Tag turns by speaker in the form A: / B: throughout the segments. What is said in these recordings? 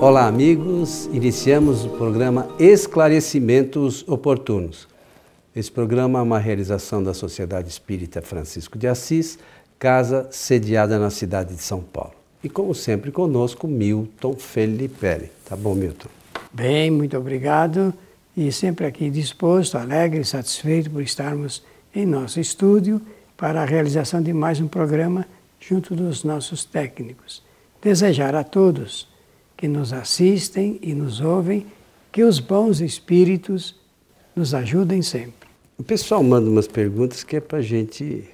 A: Olá, amigos. Iniciamos o programa Esclarecimentos Oportunos. Esse programa é uma realização da Sociedade Espírita Francisco de Assis, casa sediada na cidade de São Paulo. E como sempre conosco, Milton Felipe. Tá bom, Milton?
B: Bem, muito obrigado. E sempre aqui disposto, alegre e satisfeito por estarmos em nosso estúdio para a realização de mais um programa junto dos nossos técnicos. Desejar a todos que nos assistem e nos ouvem que os bons espíritos nos ajudem sempre.
A: O pessoal manda umas perguntas que é para a gente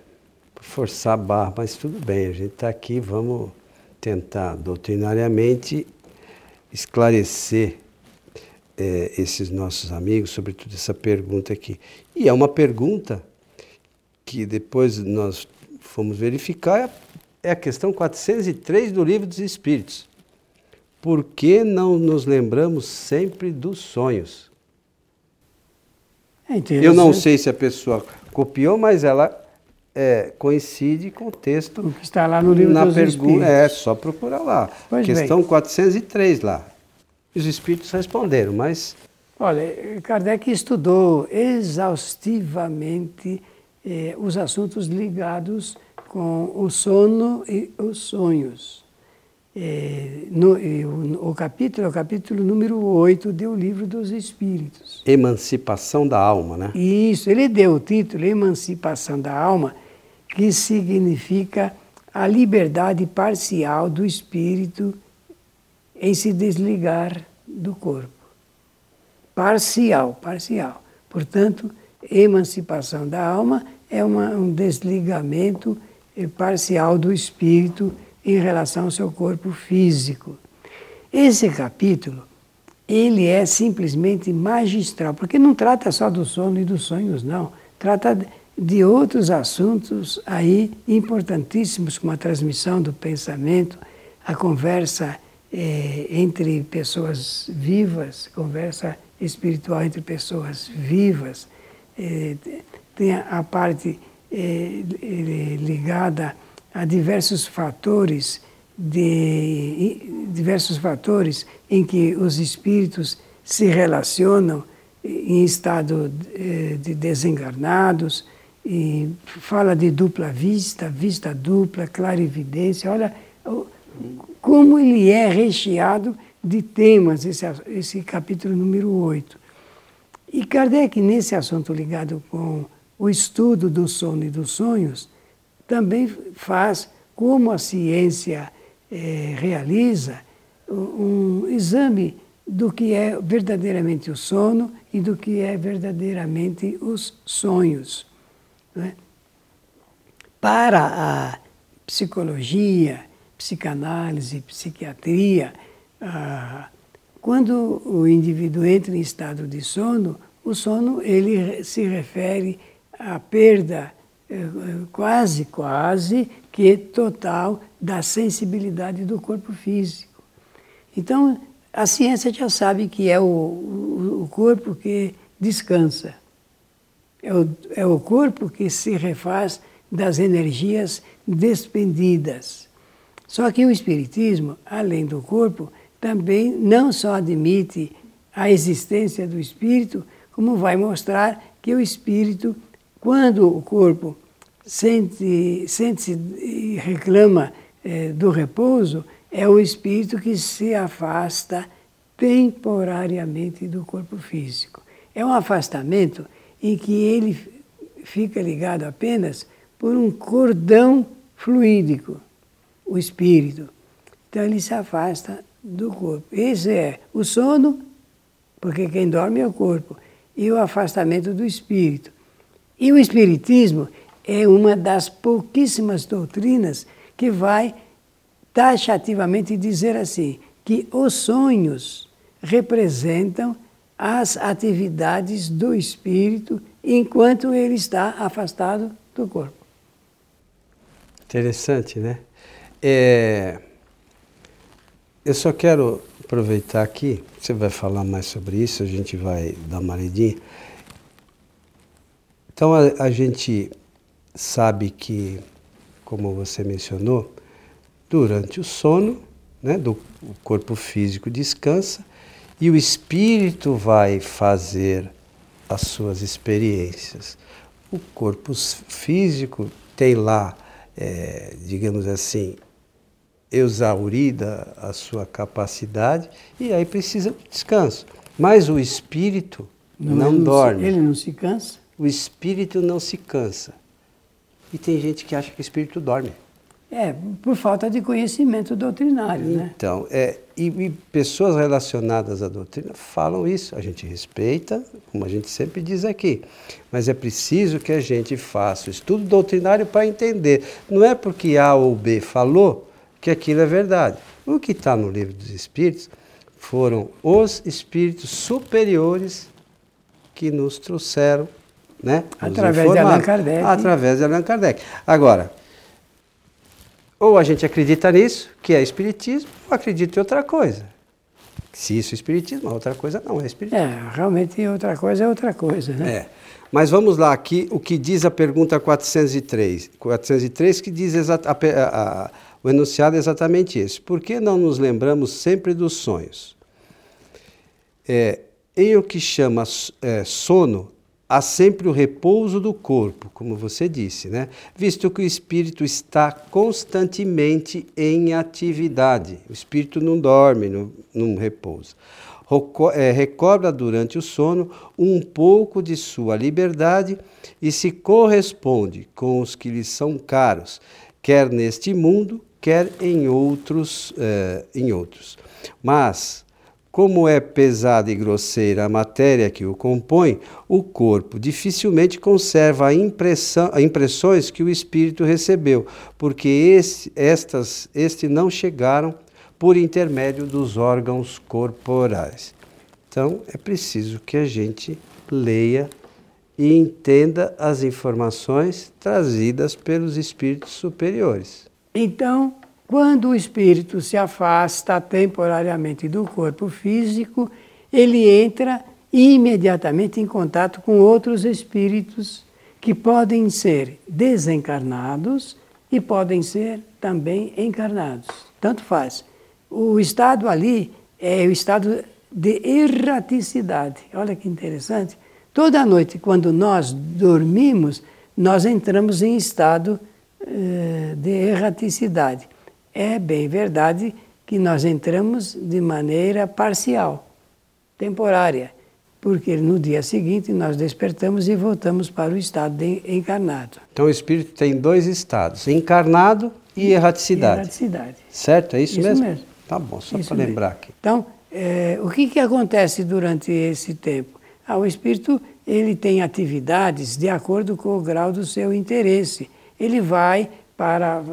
A: forçar a barra, mas tudo bem, a gente está aqui, vamos tentar doutrinariamente esclarecer é, esses nossos amigos, sobretudo essa pergunta aqui. E é uma pergunta que depois nós fomos verificar, é a questão 403 do Livro dos Espíritos. Por que não nos lembramos sempre dos sonhos? É Eu não sei se a pessoa copiou, mas ela é, coincide com o texto. O
B: que está lá no livro na dos Espíritos.
A: É, só procurar lá. Pois Questão bem. 403 lá. Os Espíritos responderam, mas...
B: Olha, Kardec estudou exaustivamente eh, os assuntos ligados com o sono e os sonhos. É, no, o, o, capítulo é o capítulo número 8 do Livro dos Espíritos.
A: Emancipação da alma, né?
B: Isso, ele deu o título Emancipação da Alma, que significa a liberdade parcial do espírito em se desligar do corpo. Parcial, parcial. Portanto, emancipação da alma é uma, um desligamento parcial do espírito em relação ao seu corpo físico. Esse capítulo, ele é simplesmente magistral, porque não trata só do sono e dos sonhos, não. Trata de outros assuntos aí importantíssimos, como a transmissão do pensamento, a conversa eh, entre pessoas vivas, conversa espiritual entre pessoas vivas. Eh, tem a parte eh, ligada a diversos fatores de diversos fatores em que os espíritos se relacionam em estado eh, de desencarnados e fala de dupla vista, vista dupla, clarividência. Olha como ele é recheado de temas, esse, esse capítulo número 8. E Kardec, nesse assunto ligado com o estudo do sono e dos sonhos, também faz, como a ciência é, realiza, um, exame do que é verdadeiramente o sono e do que é verdadeiramente os sonhos. É? Para a psicologia, psicanálise, psiquiatria, ah, quando o indivíduo entra em estado de sono, o sono ele se refere à perda quase, quase que total da sensibilidade do corpo físico. Então, a ciência já sabe que é o, o, corpo que descansa. É o, é o corpo que se refaz das energias despendidas. Só que o Espiritismo, além do corpo, também não só admite a existência do espírito, como vai mostrar que o espírito quando o corpo sente, sente e reclama é, do repouso, é o espírito que se afasta temporariamente do corpo físico. É um afastamento em que ele fica ligado apenas por um cordão fluídico, o espírito. Então ele se afasta do corpo. Esse é o sono, porque quem dorme é o corpo, e o afastamento do espírito. E o Espiritismo é uma das pouquíssimas doutrinas que vai taxativamente dizer assim, que os sonhos representam as atividades do espírito enquanto ele está afastado do corpo.
A: Interessante, né? É, eu só quero aproveitar aqui, você vai falar mais sobre isso, a gente vai dar uma lidinha. Então a, a gente sabe que, como você mencionou, durante o sono, né, do corpo físico descansa e o espírito vai fazer as suas experiências. O corpo físico tem lá, é, digamos assim, exaurida a sua capacidade e aí precisa de descanso. Mas o espírito não, não dorme.
B: Não, ele não se cansa?
A: O espírito não se cansa. E tem gente que acha que o espírito dorme.
B: É, por falta de conhecimento doutrinário,
A: né? Então, é, e, e, pessoas relacionadas à doutrina falam isso. A gente respeita, como a gente sempre diz aqui, mas é preciso que a gente faça o estudo doutrinário para entender. Não é porque A ou B falou que aquilo é verdade. O que está no livro dos Espíritos foram os espíritos superiores que nos trouxeram, né?
B: Através de Allan Kardec.
A: Através de Allan Kardec. Agora, ou a gente acredita nisso, que é espiritismo, ou acredita em outra coisa. Se isso é espiritismo, outra coisa não é espiritismo.
B: É, realmente outra coisa é outra coisa, né?
A: É. Mas vamos lá aqui, o que diz a pergunta 403. 403 que diz a, a, a, o enunciado é exatamente esse. Por que não nos lembramos sempre dos sonhos? É, em o que chama é, sono, há sempre o repouso do corpo, como você disse, né? visto que o espírito está constantemente em atividade. O espírito não dorme, não, não repousa. É, recobra durante o sono um pouco de sua liberdade e se corresponde com os que lhe são caros, quer neste mundo, quer em outros. Eh, em outros. Mas como é pesada e grosseira a matéria que o compõe, o corpo dificilmente conserva a impressão, impressões que o espírito recebeu, porque esse, estas, este não chegaram por intermédio dos órgãos corporais. Então, é preciso que a gente leia e entenda as informações trazidas pelos espíritos superiores.
B: Então, quando o espírito se afasta temporariamente do corpo físico, ele entra imediatamente em contato com outros espíritos que podem ser desencarnados e podem ser também encarnados. Tanto faz. O estado ali é o estado de erraticidade. Olha que interessante. Toda noite, quando nós dormimos, nós entramos em estado eh, de erraticidade. É bem verdade que nós entramos de maneira parcial, temporária, porque no dia seguinte nós despertamos e voltamos para o estado encarnado.
A: Então o espírito tem dois estados, encarnado e erraticidade.
B: erraticidade.
A: Certo? É isso,
B: isso
A: mesmo?
B: mesmo?
A: Tá bom, só para lembrar aqui.
B: Então, é, o que, que acontece durante esse tempo? Ah, o espírito ele tem atividades de acordo com o grau do seu interesse. Ele vai para uh,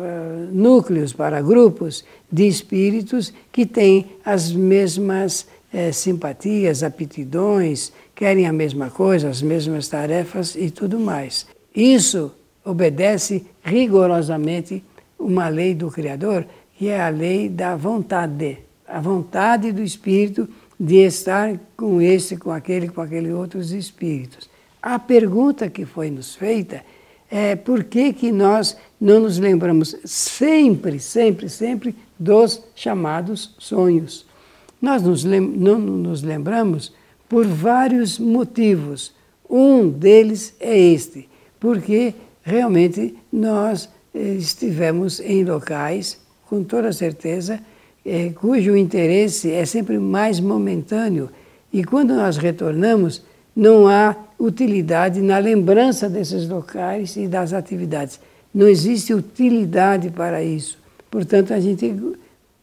B: núcleos, para grupos de espíritos que têm as mesmas eh, simpatias, aptidões, querem a mesma coisa, as mesmas tarefas e tudo mais. Isso obedece rigorosamente uma lei do Criador, que é a lei da vontade, a vontade do espírito de estar com esse, com aquele, com aqueles outros espíritos. A pergunta que foi nos feita é por que, que nós não nos lembramos sempre, sempre, sempre dos chamados sonhos. Nós nos não nos lembramos por vários motivos. Um deles é este, porque realmente nós eh, estivemos em locais, com toda certeza, eh, cujo interesse é sempre mais momentâneo. E quando nós retornamos, não há utilidade na lembrança desses locais e das atividades. Não existe utilidade para isso. Portanto, a gente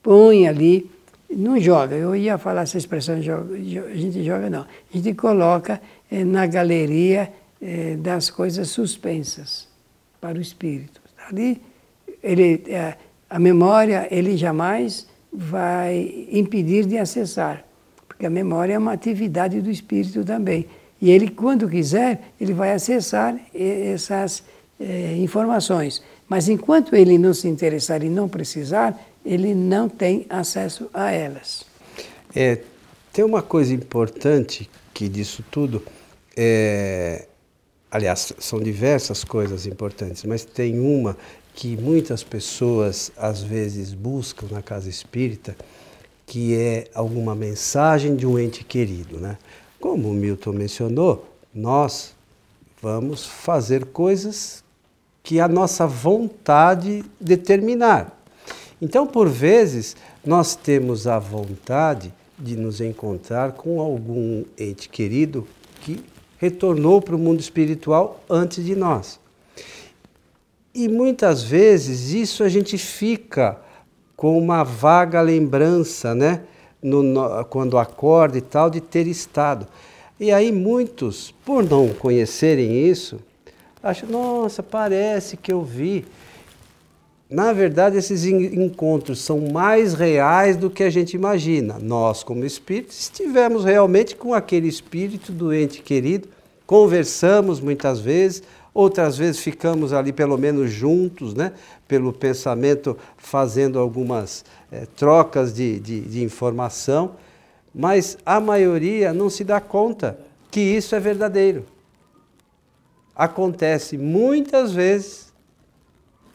B: põe ali, não joga, eu ia falar essa expressão, joga, a gente joga não, a gente coloca é, na galeria é, das coisas suspensas para o espírito. Ali, ele, é, a memória, ele jamais vai impedir de acessar, porque a memória é uma atividade do espírito também. E ele, quando quiser, ele vai acessar essas eh, informações. Mas enquanto ele não se interessar e não precisar, ele não tem acesso a elas.
A: É, tem uma coisa importante que disso tudo é aliás, são diversas coisas importantes, mas tem uma que muitas pessoas às vezes buscam na casa espírita, que é alguma mensagem de um ente querido, né? Como o Milton mencionou, nós vamos fazer coisas que a nossa vontade determinar. Então, por vezes, nós temos a vontade de nos encontrar com algum ente querido que retornou para o mundo espiritual antes de nós. E muitas vezes isso a gente fica com uma vaga lembrança, né? No, no, quando acorda e tal, de ter estado. E aí muitos, por não conhecerem isso, acham, nossa, parece que eu vi. Na verdade, esses encontros são mais reais do que a gente imagina. Nós, como espíritos, estivemos realmente com aquele espírito doente querido, conversamos muitas vezes, outras vezes ficamos ali pelo menos juntos, né? pelo pensamento, fazendo algumas é, trocas de, de, de informação, mas a maioria não se dá conta que isso é verdadeiro. Acontece muitas vezes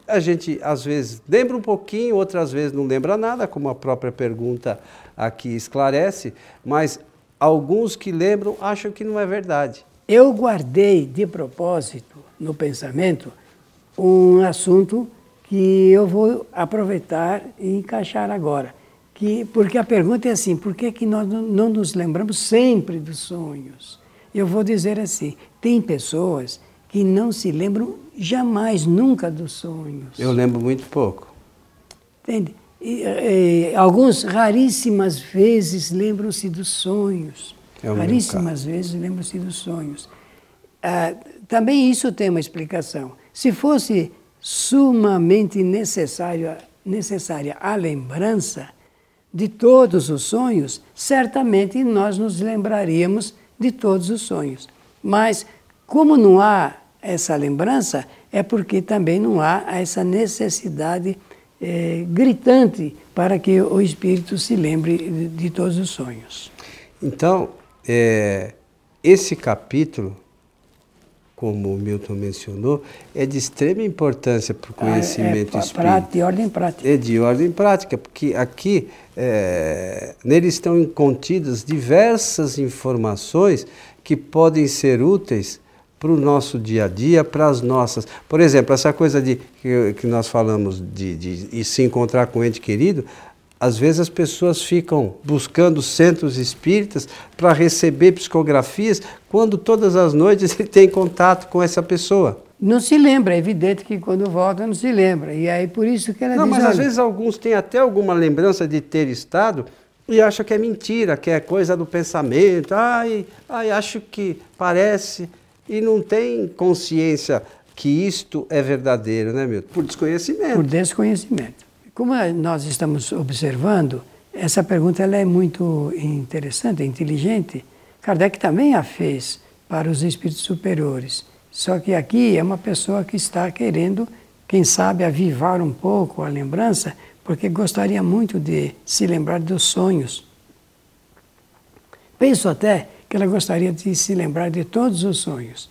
A: a gente às vezes lembra um pouquinho, outras vezes não lembra nada, como a própria pergunta aqui esclarece, mas alguns que lembram acham que não é verdade.
B: Eu guardei de propósito no pensamento um assunto que eu vou aproveitar e encaixar agora. Que, porque a pergunta é assim: por que, que nós não nos lembramos sempre dos sonhos? Eu vou dizer assim: tem pessoas que não se lembram jamais, nunca dos sonhos.
A: Eu lembro muito pouco.
B: Entende? E, e, alguns raríssimas vezes lembram-se dos sonhos. É raríssimas vezes lembram-se dos sonhos. Ah, também isso tem uma explicação. Se fosse sumamente necessário, necessária a lembrança de todos os sonhos, certamente nós nos lembraríamos de todos os sonhos. Mas, como não há essa lembrança, é porque também não há essa necessidade é, gritante para que o espírito se lembre de, de todos os sonhos.
A: Então, é, esse capítulo, como o Milton mencionou, é de extrema importância para o conhecimento ah, é, espírita.
B: De ordem prática.
A: É de ordem prática, porque aqui é, neles estão contidas diversas informações que podem ser úteis para o nosso dia a dia, para as nossas. Por exemplo, essa coisa de que, que nós falamos de, de, de se encontrar com o ente querido, às vezes as pessoas ficam buscando centros espíritas para receber psicografias, quando todas as noites ele tem contato com essa pessoa.
B: Não se lembra, é evidente que quando volta não se lembra. E aí por isso que ela
A: Não,
B: diz,
A: mas às vezes alguns têm até alguma lembrança de ter estado e acham que é mentira, que é coisa do pensamento. Ai, ai acho que parece e não tem consciência que isto é verdadeiro, né, Milton? Por desconhecimento.
B: Por desconhecimento. Como nós estamos observando, essa pergunta ela é muito interessante, inteligente. Kardec também a fez para os espíritos superiores. Só que aqui é uma pessoa que está querendo, quem sabe, avivar um pouco a lembrança, porque gostaria muito de se lembrar dos sonhos. Penso até ela gostaria de se lembrar de todos os sonhos.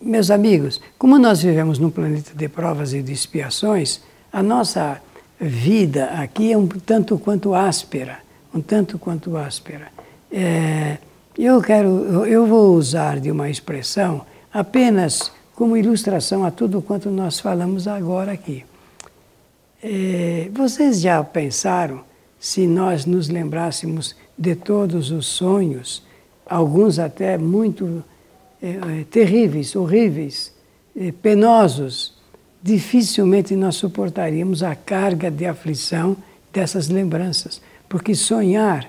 B: Meus amigos, como nós vivemos num planeta de provas e de expiações, a nossa vida aqui é um tanto quanto áspera, um tanto quanto áspera. É, eu quero, eu vou usar de uma expressão apenas como ilustração a tudo quanto nós falamos agora aqui. É, vocês já pensaram se nós nos lembrássemos de todos os sonhos alguns até muito é, terríveis, horríveis, é, penosos, dificilmente nós suportaríamos a carga de aflição dessas lembranças, porque sonhar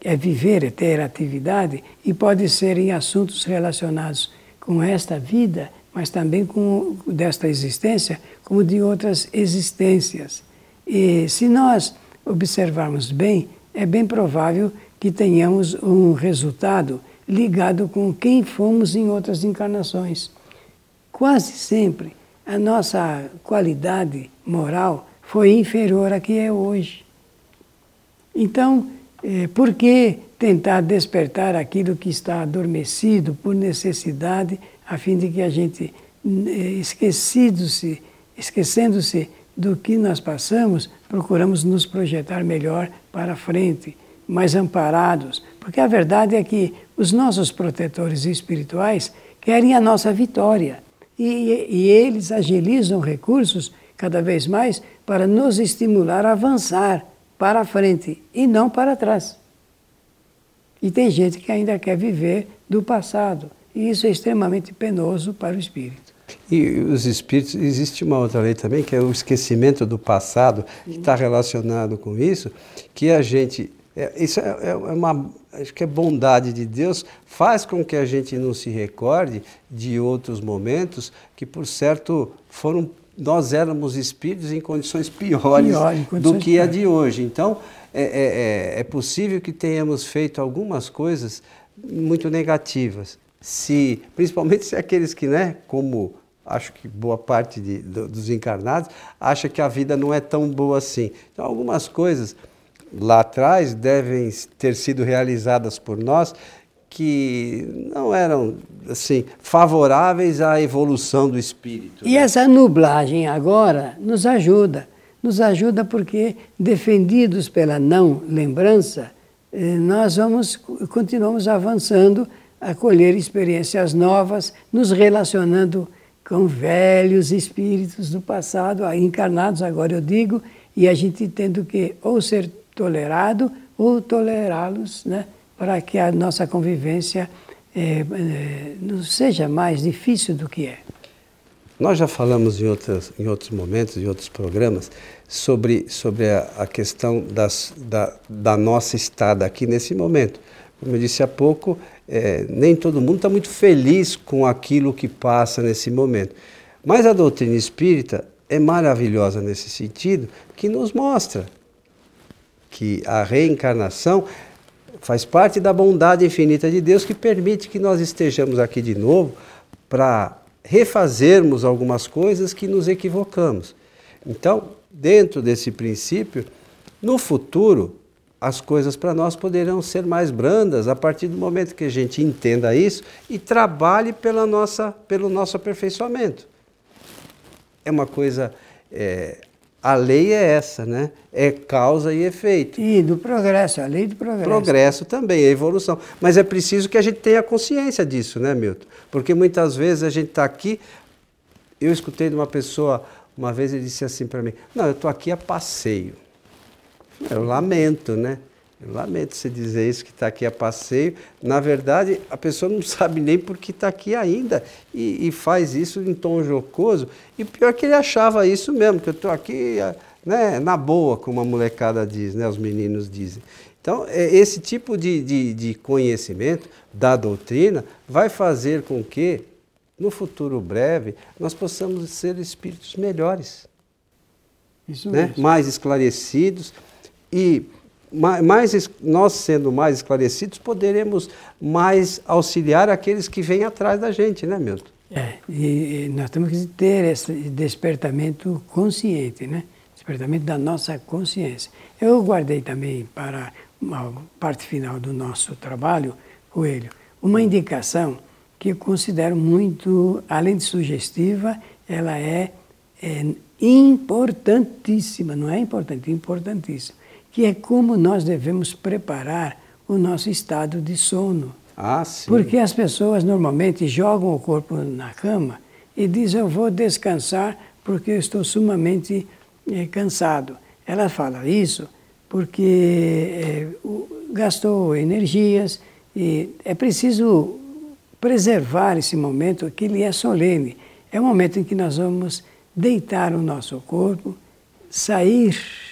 B: é viver, é ter atividade e pode ser em assuntos relacionados com esta vida, mas também com desta existência, como de outras existências. E se nós observarmos bem, é bem provável que tenhamos um resultado ligado com quem fomos em outras encarnações. Quase sempre a nossa qualidade moral foi inferior à que é hoje. Então, eh, por que tentar despertar aquilo que está adormecido por necessidade a fim de que a gente, eh, esquecido-se, esquecendo-se do que nós passamos, procuramos nos projetar melhor para frente, mais amparados. Porque a verdade é que os nossos protetores espirituais querem a nossa vitória. E, e eles agilizam recursos cada vez mais para nos estimular a avançar para frente e não para trás. E tem gente que ainda quer viver do passado. E isso é extremamente penoso para o espírito.
A: E os espíritos, existe uma outra lei também, que é o esquecimento do passado, que está relacionado com isso, que a gente. É, isso é, é, uma. Acho que é bondade de Deus, faz com que a gente não se recorde de outros momentos que, por certo, foram. Nós éramos espíritos em condições piores Pior, em condições do que a de hoje. Então, é, é, é, é possível que tenhamos feito algumas coisas muito negativas. Se, principalmente se aqueles que, né, como acho que boa parte de, do, dos encarnados, acha que a vida não é tão boa assim. Então, algumas coisas lá atrás devem ter sido realizadas por nós que não eram assim favoráveis à evolução do espírito.
B: E né? essa nublagem agora nos ajuda, nos ajuda porque defendidos pela não lembrança, eh, nós vamos continuamos avançando a colher experiências novas, nos relacionando com velhos espíritos do passado, encarnados agora eu digo, e a gente tendo que ou ser tolerado ou tolerá-los, né, para que a nossa convivência é, é, não seja mais difícil do que é.
A: Nós já falamos em, outras, em outros momentos, em outros programas, sobre, sobre a, a questão das, da, da nossa estada aqui nesse momento. Como eu disse há pouco, é, nem todo mundo está muito feliz com aquilo que passa nesse momento. Mas a doutrina espírita é maravilhosa nesse sentido, que nos mostra que a reencarnação faz parte da bondade infinita de Deus que permite que nós estejamos aqui de novo para refazermos algumas coisas que nos equivocamos. Então, dentro desse princípio, no futuro, as coisas para nós poderão ser mais brandas a partir do momento que a gente entenda isso e trabalhe pela nossa, pelo nosso aperfeiçoamento. É uma coisa. É, a lei é essa, né? É causa e efeito.
B: E do progresso, a lei do progresso.
A: Progresso também, é evolução. Mas é preciso que a gente tenha consciência disso, né, Milton? Porque muitas vezes a gente está aqui. Eu escutei de uma pessoa, uma vez ele disse assim para mim: Não, eu estou aqui a passeio. Eu lamento, né? Eu lamento você dizer isso, que está aqui a passeio. Na verdade, a pessoa não sabe nem por que está aqui ainda e, e, faz isso em tom jocoso. E pior que ele achava isso mesmo, que eu estou aqui né, na boa, como a molecada diz, né, os meninos dizem. Então, é, esse tipo de, de, de conhecimento da doutrina vai fazer com que, no futuro breve, nós possamos ser espíritos melhores. Isso né? Mais esclarecidos e mais, nós sendo mais esclarecidos, poderemos mais auxiliar aqueles que vêm atrás da gente, né, Milton?
B: É, e nós temos que ter esse despertamento consciente, né? Despertamento da nossa consciência. Eu guardei também para a parte final do nosso trabalho, Coelho, uma indicação que eu considero muito, além de sugestiva, ela é, é importantíssima, não é importante, importantíssima que é como nós devemos preparar o nosso estado de sono.
A: Ah, sim.
B: Porque as pessoas normalmente jogam o corpo na cama e dizem eu vou descansar porque eu estou sumamente é, cansado. Ela fala isso porque é, gastou energias e é preciso preservar esse momento que ele é solene. É o momento em que nós vamos deitar o nosso corpo, sair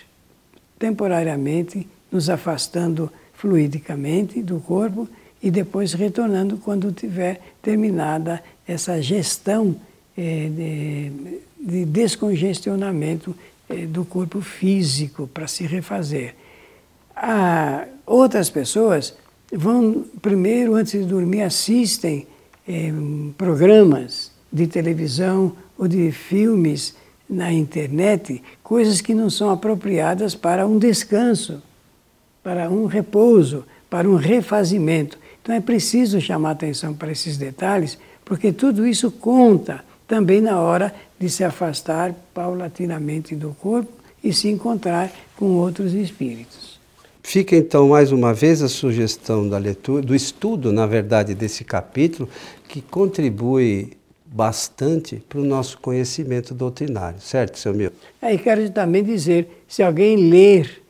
B: temporariamente, nos afastando fluidicamente do corpo e depois retornando quando tiver terminada essa gestão eh, de, de, descongestionamento eh, do corpo físico para se refazer. Outras pessoas vão primeiro, antes de dormir, assistem eh, programas de televisão ou de filmes na internet coisas que não são apropriadas para um descanso, para um repouso, para um refazimento. Então é preciso chamar atenção para esses detalhes, porque tudo isso conta também na hora de se afastar paulatinamente do corpo e se encontrar com outros espíritos.
A: Fica então mais uma vez a sugestão da leitura, do estudo, na verdade, desse capítulo, que contribui bastante para o nosso conhecimento doutrinário, certo, seu Milton?
B: Aí quero também dizer, se alguém ler,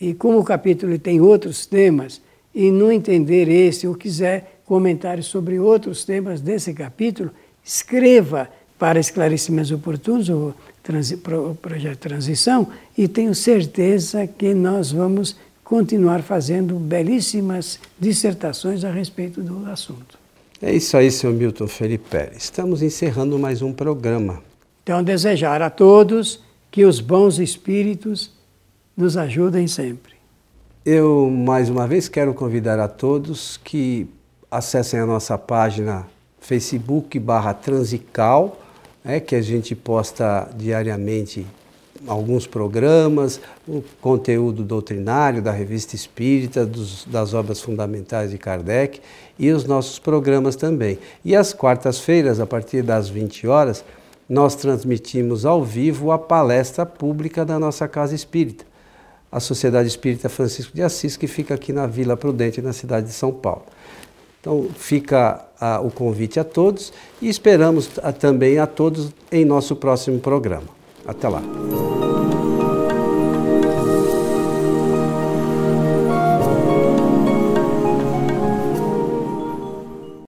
B: e como o capítulo tem outros temas, e não entender esse ou quiser comentários sobre outros temas desse capítulo, escreva para esclarecimentos oportunos o, o projeto Transição e tenho certeza que nós vamos continuar fazendo belíssimas dissertações a respeito do assunto.
A: É isso aí, seu Milton Felipe Pérez. Estamos encerrando mais um programa.
B: Então, desejar a todos que os bons espíritos nos ajudem sempre.
A: Eu, mais uma vez, quero convidar a todos que acessem a nossa página Facebook barra Transical, é, que a gente posta diariamente alguns programas, o conteúdo doutrinário da Revista Espírita, dos, das obras fundamentais de Kardec e os nossos programas também. E às quartas-feiras, a partir das 20 horas, nós transmitimos ao vivo a palestra pública da nossa Casa Espírita, a Sociedade Espírita Francisco de Assis, que fica aqui na Vila Prudente, na cidade de São Paulo. Então fica a, o convite a todos e esperamos a, também a todos em nosso próximo programa. Até lá.